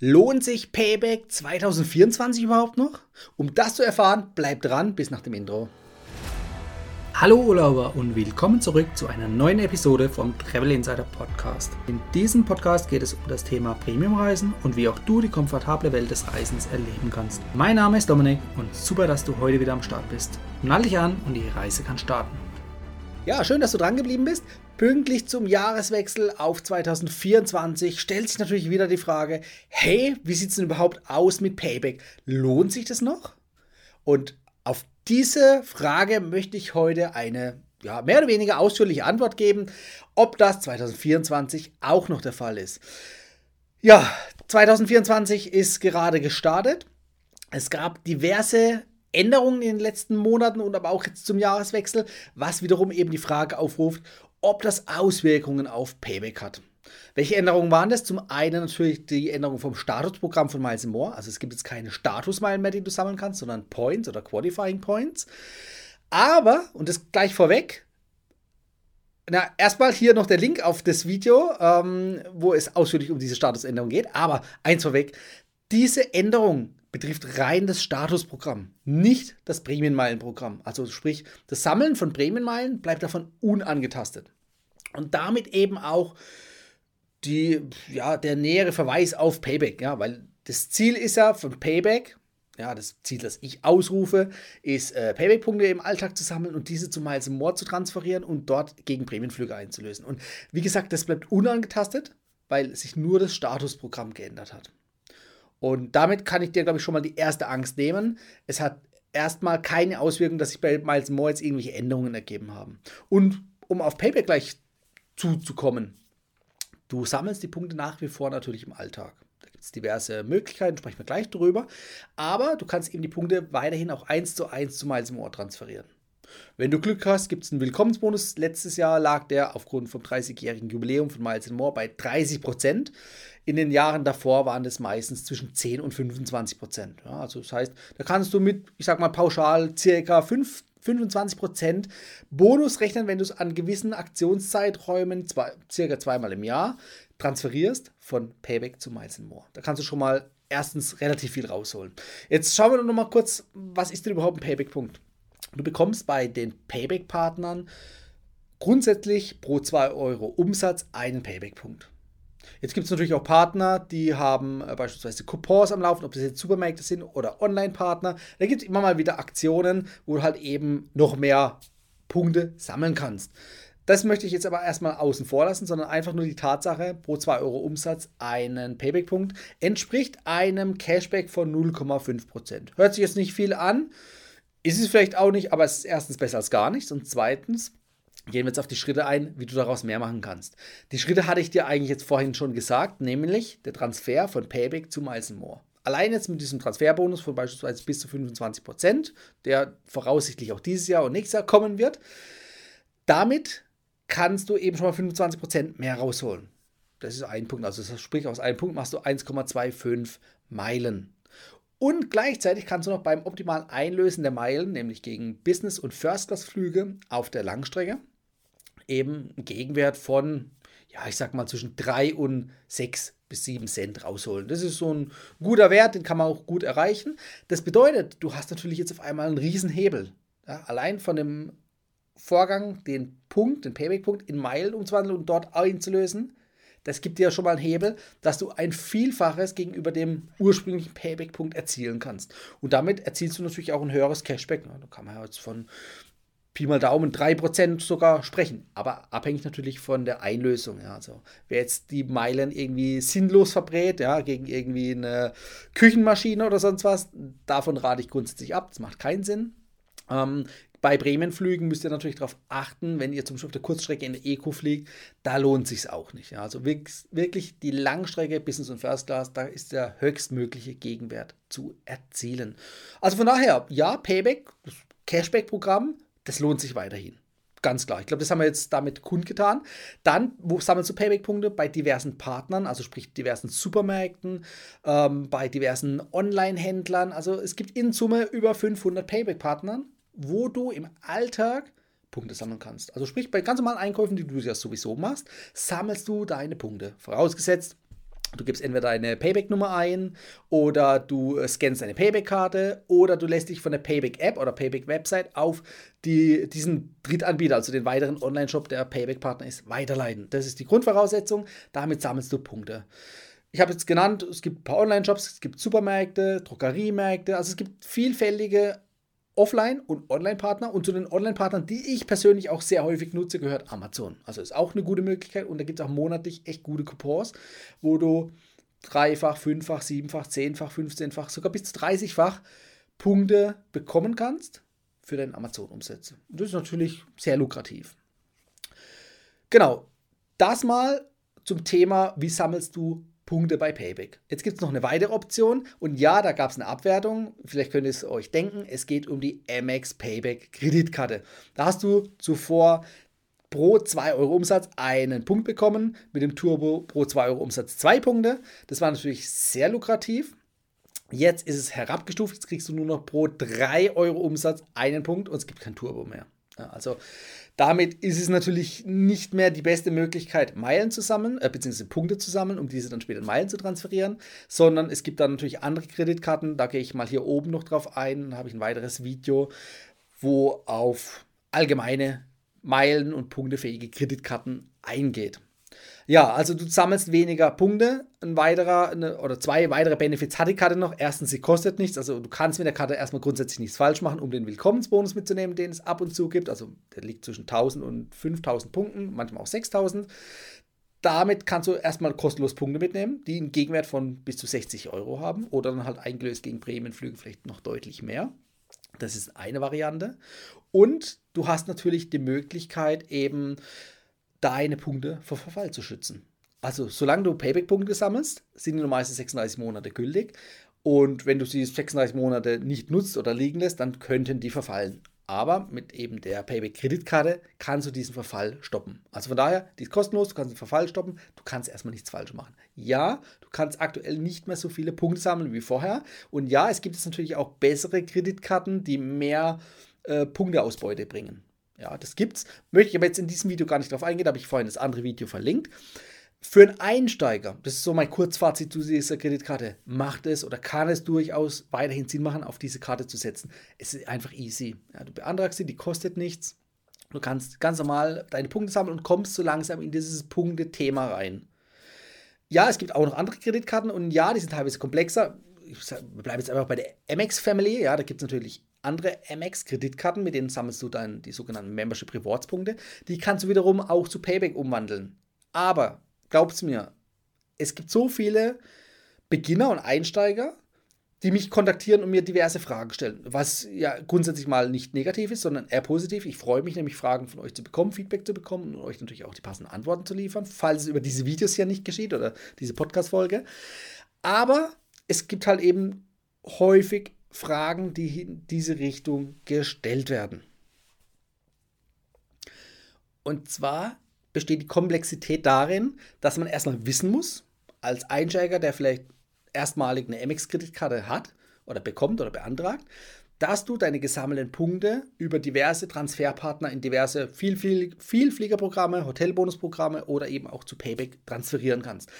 Lohnt sich Payback 2024 überhaupt noch? Um das zu erfahren, bleibt dran bis nach dem Intro. Hallo Urlauber und willkommen zurück zu einer neuen Episode vom Travel Insider Podcast. In diesem Podcast geht es um das Thema Premiumreisen und wie auch du die komfortable Welt des Reisens erleben kannst. Mein Name ist Dominik und super, dass du heute wieder am Start bist. Nall dich an und die Reise kann starten. Ja, schön, dass du dran geblieben bist. Pünktlich zum Jahreswechsel auf 2024 stellt sich natürlich wieder die Frage, hey, wie sieht es denn überhaupt aus mit Payback? Lohnt sich das noch? Und auf diese Frage möchte ich heute eine ja, mehr oder weniger ausführliche Antwort geben, ob das 2024 auch noch der Fall ist. Ja, 2024 ist gerade gestartet. Es gab diverse Änderungen in den letzten Monaten und aber auch jetzt zum Jahreswechsel, was wiederum eben die Frage aufruft, ob das Auswirkungen auf Payback hat. Welche Änderungen waren das? Zum einen natürlich die Änderung vom Statusprogramm von Miles More. Also es gibt jetzt keine Statusmeilen mehr, die du sammeln kannst, sondern Points oder Qualifying Points. Aber, und das gleich vorweg, na, erstmal hier noch der Link auf das Video, ähm, wo es ausführlich um diese Statusänderung geht. Aber eins vorweg, diese Änderung betrifft rein das Statusprogramm, nicht das Prämienmeilenprogramm. Also sprich, das Sammeln von Prämienmeilen bleibt davon unangetastet. Und damit eben auch die, ja, der nähere Verweis auf Payback, ja, weil das Ziel ist ja von Payback, ja, das Ziel, das ich ausrufe, ist äh, Payback-Punkte im Alltag zu sammeln und diese zu Miles More zu transferieren und dort gegen Prämienflüge einzulösen. Und wie gesagt, das bleibt unangetastet, weil sich nur das Statusprogramm geändert hat. Und damit kann ich dir, glaube ich, schon mal die erste Angst nehmen. Es hat erstmal keine Auswirkung, dass sich bei Miles More jetzt irgendwelche Änderungen ergeben haben. Und um auf Payback gleich zuzukommen, du sammelst die Punkte nach wie vor natürlich im Alltag. Da gibt es diverse Möglichkeiten, sprechen wir gleich drüber. Aber du kannst eben die Punkte weiterhin auch eins zu eins zu Miles More transferieren. Wenn du Glück hast, gibt es einen Willkommensbonus. Letztes Jahr lag der aufgrund vom 30-jährigen Jubiläum von Miles More bei 30 Prozent. In den Jahren davor waren es meistens zwischen 10 und 25 Prozent. Ja, also das heißt, da kannst du mit, ich sag mal pauschal, circa 5, 25 Prozent Bonus rechnen, wenn du es an gewissen Aktionszeiträumen, zwei, circa zweimal im Jahr, transferierst von Payback zu Miles More. Da kannst du schon mal erstens relativ viel rausholen. Jetzt schauen wir noch mal kurz, was ist denn überhaupt ein Payback-Punkt? Du bekommst bei den Payback-Partnern grundsätzlich pro 2 Euro Umsatz einen Payback-Punkt. Jetzt gibt es natürlich auch Partner, die haben äh, beispielsweise Coupons am Laufen, ob das jetzt Supermärkte sind oder Online-Partner. Da gibt es immer mal wieder Aktionen, wo du halt eben noch mehr Punkte sammeln kannst. Das möchte ich jetzt aber erstmal außen vor lassen, sondern einfach nur die Tatsache, pro 2 Euro Umsatz einen Payback-Punkt entspricht einem Cashback von 0,5%. Hört sich jetzt nicht viel an, ist es vielleicht auch nicht, aber es ist erstens besser als gar nichts und zweitens gehen wir jetzt auf die Schritte ein, wie du daraus mehr machen kannst. Die Schritte hatte ich dir eigentlich jetzt vorhin schon gesagt, nämlich der Transfer von Payback zu Miles More. Allein jetzt mit diesem Transferbonus von beispielsweise bis zu 25%, der voraussichtlich auch dieses Jahr und nächstes Jahr kommen wird, damit kannst du eben schon mal 25% mehr rausholen. Das ist ein Punkt. Also sprich, aus einem Punkt machst du 1,25 Meilen. Und gleichzeitig kannst du noch beim optimalen Einlösen der Meilen, nämlich gegen Business- und First-Class-Flüge auf der Langstrecke, eben einen Gegenwert von, ja, ich sag mal zwischen 3 und 6 bis 7 Cent rausholen. Das ist so ein guter Wert, den kann man auch gut erreichen. Das bedeutet, du hast natürlich jetzt auf einmal einen riesen Hebel. Ja, allein von dem Vorgang, den Punkt, den Payback-Punkt in Meilen umzuwandeln und dort einzulösen, das gibt dir ja schon mal einen Hebel, dass du ein Vielfaches gegenüber dem ursprünglichen Payback-Punkt erzielen kannst. Und damit erzielst du natürlich auch ein höheres Cashback. Da kann man ja jetzt von Pi mal Daumen 3% sogar sprechen. Aber abhängig natürlich von der Einlösung. Ja. Also, wer jetzt die Meilen irgendwie sinnlos verbrät, ja, gegen irgendwie eine Küchenmaschine oder sonst was, davon rate ich grundsätzlich ab. Das macht keinen Sinn. Ähm, bei Bremenflügen müsst ihr natürlich darauf achten, wenn ihr zum Beispiel auf der Kurzstrecke in der Eco fliegt, da lohnt sich auch nicht. Ja. Also wirklich die Langstrecke Business und First Class, da ist der höchstmögliche Gegenwert zu erzielen. Also von daher, ja, Payback, Cashback-Programm, das lohnt sich weiterhin. Ganz klar. Ich glaube, das haben wir jetzt damit kundgetan. Dann, wo sammelst du Payback-Punkte? Bei diversen Partnern, also sprich diversen Supermärkten, ähm, bei diversen Online-Händlern. Also es gibt in Summe über 500 Payback-Partnern, wo du im Alltag Punkte sammeln kannst. Also sprich, bei ganz normalen Einkäufen, die du ja sowieso machst, sammelst du deine Punkte. Vorausgesetzt, Du gibst entweder deine Payback-Nummer ein oder du äh, scannst deine Payback-Karte oder du lässt dich von der Payback-App oder Payback-Website auf die, diesen Drittanbieter, also den weiteren Online-Shop, der Payback-Partner ist, weiterleiten. Das ist die Grundvoraussetzung. Damit sammelst du Punkte. Ich habe jetzt genannt, es gibt ein paar Online-Shops, es gibt Supermärkte, Drogeriemärkte, also es gibt vielfältige Offline- und Online-Partner. Und zu den Online-Partnern, die ich persönlich auch sehr häufig nutze, gehört Amazon. Also ist auch eine gute Möglichkeit. Und da gibt es auch monatlich echt gute Coupons, wo du dreifach, fünffach, siebenfach, zehnfach, fünfzehnfach, sogar bis zu 30-fach Punkte bekommen kannst für deine Amazon-Umsätze. Und das ist natürlich sehr lukrativ. Genau, das mal zum Thema, wie sammelst du Punkte bei Payback. Jetzt gibt es noch eine weitere Option und ja, da gab es eine Abwertung. Vielleicht könnt ihr es euch denken. Es geht um die Amex Payback Kreditkarte. Da hast du zuvor pro 2 Euro Umsatz einen Punkt bekommen, mit dem Turbo pro 2 Euro Umsatz 2 Punkte. Das war natürlich sehr lukrativ. Jetzt ist es herabgestuft, jetzt kriegst du nur noch pro 3 Euro Umsatz einen Punkt und es gibt kein Turbo mehr. Also damit ist es natürlich nicht mehr die beste Möglichkeit, Meilen zu sammeln, äh, beziehungsweise Punkte zu sammeln, um diese dann später in Meilen zu transferieren, sondern es gibt dann natürlich andere Kreditkarten. Da gehe ich mal hier oben noch drauf ein. Habe ich ein weiteres Video, wo auf allgemeine Meilen- und punktefähige Kreditkarten eingeht. Ja, also du sammelst weniger Punkte. Ein weiterer eine, oder zwei weitere Benefits hat die Karte noch. Erstens, sie kostet nichts. Also du kannst mit der Karte erstmal grundsätzlich nichts falsch machen, um den Willkommensbonus mitzunehmen, den es ab und zu gibt. Also der liegt zwischen 1000 und 5000 Punkten, manchmal auch 6000. Damit kannst du erstmal kostenlos Punkte mitnehmen, die einen Gegenwert von bis zu 60 Euro haben oder dann halt eingelöst gegen Prämienflüge vielleicht noch deutlich mehr. Das ist eine Variante. Und du hast natürlich die Möglichkeit, eben deine Punkte vor Verfall zu schützen. Also, solange du Payback-Punkte sammelst, sind die normalerweise 36 Monate gültig. Und wenn du sie 36 Monate nicht nutzt oder liegen lässt, dann könnten die verfallen. Aber mit eben der Payback-Kreditkarte kannst du diesen Verfall stoppen. Also von daher, die ist kostenlos, du kannst den Verfall stoppen, du kannst erstmal nichts falsch machen. Ja, du kannst aktuell nicht mehr so viele Punkte sammeln wie vorher. Und ja, es gibt jetzt natürlich auch bessere Kreditkarten, die mehr äh, Punkteausbeute bringen. Ja, das gibt's. Möchte ich aber jetzt in diesem Video gar nicht drauf eingehen, da habe ich vorhin das andere Video verlinkt. Für einen Einsteiger, das ist so mein Kurzfazit zu dieser Kreditkarte, macht es oder kann es durchaus weiterhin Sinn machen, auf diese Karte zu setzen. Es ist einfach easy. Ja, du beantragst sie, die kostet nichts. Du kannst ganz normal deine Punkte sammeln und kommst so langsam in dieses Punkte-Thema rein. Ja, es gibt auch noch andere Kreditkarten und ja, die sind teilweise komplexer. Ich bleibe jetzt einfach bei der MX Family. Ja, da gibt es natürlich andere Amex-Kreditkarten, mit denen sammelst du dann die sogenannten Membership Rewards-Punkte. Die kannst du wiederum auch zu Payback umwandeln. Aber glaubst mir, es gibt so viele Beginner und Einsteiger, die mich kontaktieren und mir diverse Fragen stellen. Was ja grundsätzlich mal nicht negativ ist, sondern eher positiv. Ich freue mich nämlich, Fragen von euch zu bekommen, Feedback zu bekommen und euch natürlich auch die passenden Antworten zu liefern, falls es über diese Videos ja nicht geschieht oder diese Podcast-Folge. Aber es gibt halt eben häufig Fragen, die in diese Richtung gestellt werden. Und zwar besteht die Komplexität darin, dass man erstmal wissen muss, als Einsteiger, der vielleicht erstmalig eine MX-Kreditkarte hat oder bekommt oder beantragt, dass du deine gesammelten Punkte über diverse Transferpartner in diverse viel, viel, Vielfliegerprogramme, Hotelbonusprogramme oder eben auch zu Payback transferieren kannst.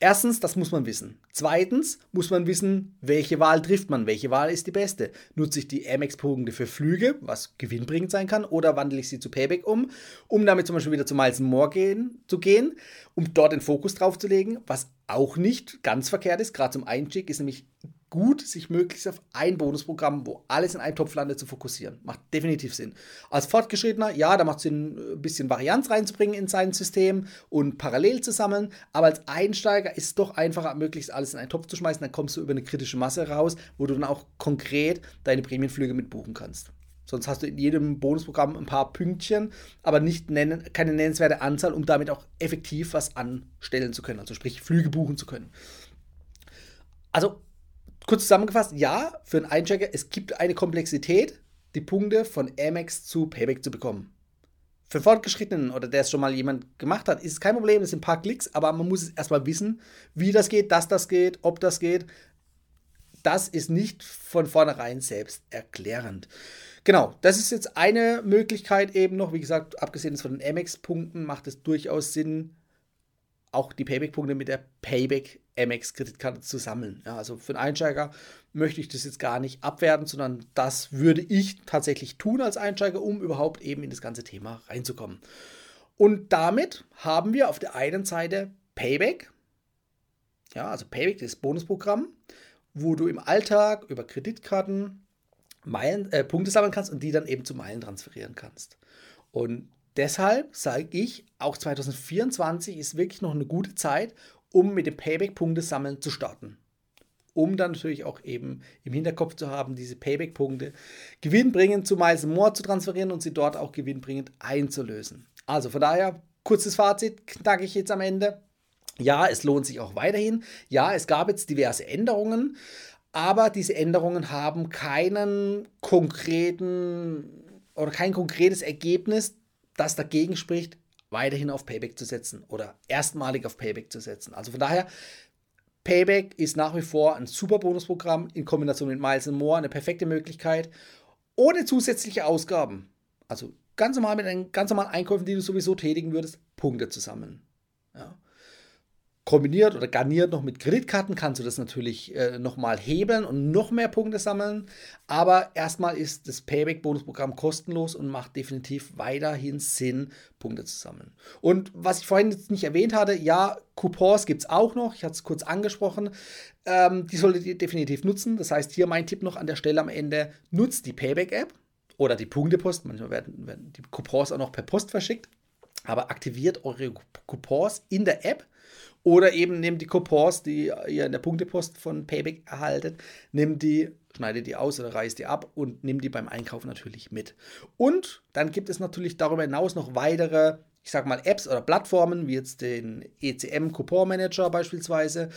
Erstens, das muss man wissen. Zweitens muss man wissen, welche Wahl trifft man, welche Wahl ist die beste. Nutze ich die Amex-Punkte für Flüge, was gewinnbringend sein kann, oder wandle ich sie zu Payback um, um damit zum Beispiel wieder zu Miles More gehen, zu gehen, um dort den Fokus drauf zu legen, was auch nicht ganz verkehrt ist, gerade zum Einstieg ist nämlich gut, sich möglichst auf ein Bonusprogramm, wo alles in einem Topf landet, zu fokussieren. Macht definitiv Sinn. Als Fortgeschrittener, ja, da macht es Sinn, ein bisschen Varianz reinzubringen in sein System und parallel zu sammeln. Aber als Einsteiger ist es doch einfacher, möglichst alles in einen Topf zu schmeißen. Dann kommst du über eine kritische Masse raus, wo du dann auch konkret deine Prämienflüge mit buchen kannst. Sonst hast du in jedem Bonusprogramm ein paar Pünktchen, aber nicht nennen, keine nennenswerte Anzahl, um damit auch effektiv was anstellen zu können, also sprich Flüge buchen zu können. Also kurz zusammengefasst, ja, für einen Einchecker, es gibt eine Komplexität, die Punkte von Amex zu Payback zu bekommen. Für Fortgeschrittenen oder der es schon mal jemand gemacht hat, ist es kein Problem, das sind ein paar Klicks, aber man muss es erstmal wissen, wie das geht, dass das geht, ob das geht. Das ist nicht von vornherein selbst erklärend. Genau, das ist jetzt eine Möglichkeit eben noch. Wie gesagt, abgesehen von den Amex-Punkten macht es durchaus Sinn, auch die Payback-Punkte mit der Payback Amex-Kreditkarte zu sammeln. Ja, also für einen Einsteiger möchte ich das jetzt gar nicht abwerten, sondern das würde ich tatsächlich tun als Einsteiger, um überhaupt eben in das ganze Thema reinzukommen. Und damit haben wir auf der einen Seite Payback, ja, also Payback, das Bonusprogramm, wo du im Alltag über Kreditkarten Meilen, äh, Punkte sammeln kannst und die dann eben zu Meilen transferieren kannst. Und deshalb sage ich, auch 2024 ist wirklich noch eine gute Zeit, um mit dem Payback-Punkte sammeln zu starten. Um dann natürlich auch eben im Hinterkopf zu haben, diese Payback-Punkte gewinnbringend zu Miles More zu transferieren und sie dort auch gewinnbringend einzulösen. Also von daher, kurzes Fazit, knacke ich jetzt am Ende. Ja, es lohnt sich auch weiterhin. Ja, es gab jetzt diverse Änderungen, aber diese Änderungen haben keinen konkreten oder kein konkretes Ergebnis, das dagegen spricht, weiterhin auf Payback zu setzen oder erstmalig auf Payback zu setzen. Also von daher, Payback ist nach wie vor ein super Bonusprogramm in Kombination mit Miles More eine perfekte Möglichkeit, ohne zusätzliche Ausgaben. Also ganz normal mit den ganz normalen Einkäufen, die du sowieso tätigen würdest, Punkte zu sammeln. Ja kombiniert oder garniert noch mit Kreditkarten kannst du das natürlich äh, nochmal hebeln und noch mehr Punkte sammeln. Aber erstmal ist das Payback-Bonusprogramm kostenlos und macht definitiv weiterhin Sinn, Punkte zu sammeln. Und was ich vorhin jetzt nicht erwähnt hatte, ja, Coupons gibt es auch noch. Ich hatte es kurz angesprochen. Ähm, die solltet ihr definitiv nutzen. Das heißt, hier mein Tipp noch an der Stelle am Ende: nutzt die Payback-App oder die Punktepost. Manchmal werden, werden die Coupons auch noch per Post verschickt. Aber aktiviert eure Coupons in der App oder eben nehmt die Coupons, die ihr in der Punktepost von Payback erhaltet, nehmt die, schneidet die aus oder reißt die ab und nehmt die beim Einkauf natürlich mit. Und dann gibt es natürlich darüber hinaus noch weitere, ich sag mal, Apps oder Plattformen, wie jetzt den ECM Coupon Manager beispielsweise.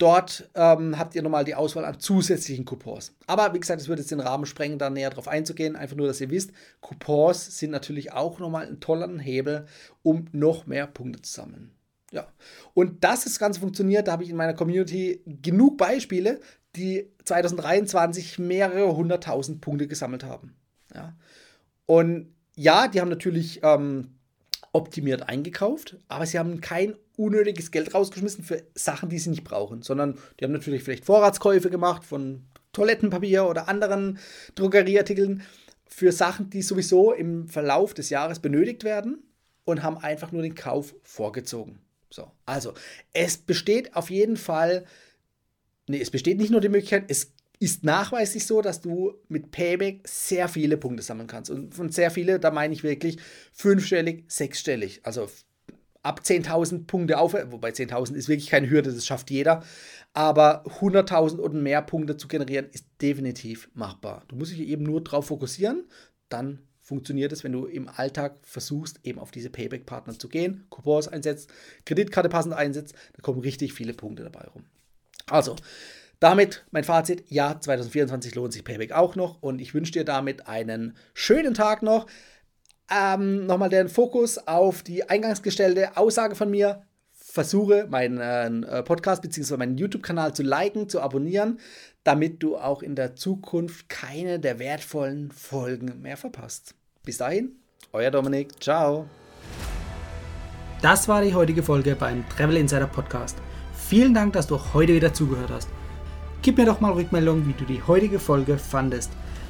Dort ähm, habt ihr nochmal die Auswahl an zusätzlichen Coupons. Aber wie gesagt, es würde jetzt den Rahmen sprengen, da näher drauf einzugehen. Einfach nur, dass ihr wisst, Coupons sind natürlich auch nochmal ein toller Hebel, um noch mehr Punkte zu sammeln. Ja. Und dass das Ganze funktioniert, da habe ich in meiner Community genug Beispiele, die 2023 mehrere hunderttausend Punkte gesammelt haben. Ja. Und ja, die haben natürlich ähm, optimiert eingekauft, aber sie haben kein unnötiges Geld rausgeschmissen für Sachen, die sie nicht brauchen, sondern die haben natürlich vielleicht Vorratskäufe gemacht von Toilettenpapier oder anderen Drogerieartikeln für Sachen, die sowieso im Verlauf des Jahres benötigt werden und haben einfach nur den Kauf vorgezogen. So, also es besteht auf jeden Fall, nee, es besteht nicht nur die Möglichkeit, es ist nachweislich so, dass du mit Payback sehr viele Punkte sammeln kannst. Und von sehr viele, da meine ich wirklich fünfstellig, sechsstellig. Also ab 10.000 Punkte auf, wobei 10.000 ist wirklich keine Hürde, das schafft jeder. Aber 100.000 und mehr Punkte zu generieren, ist definitiv machbar. Du musst dich eben nur darauf fokussieren, dann funktioniert es, wenn du im Alltag versuchst, eben auf diese Payback-Partner zu gehen, Coupons einsetzt, Kreditkarte passend einsetzt, da kommen richtig viele Punkte dabei rum. Also, damit mein Fazit, ja, 2024 lohnt sich Payback auch noch und ich wünsche dir damit einen schönen Tag noch. Ähm, Nochmal den Fokus auf die eingangs gestellte Aussage von mir. Versuche meinen äh, Podcast bzw. meinen YouTube-Kanal zu liken, zu abonnieren, damit du auch in der Zukunft keine der wertvollen Folgen mehr verpasst. Bis dahin, euer Dominik. Ciao. Das war die heutige Folge beim Travel Insider Podcast. Vielen Dank, dass du heute wieder zugehört hast. Gib mir doch mal Rückmeldung, wie du die heutige Folge fandest.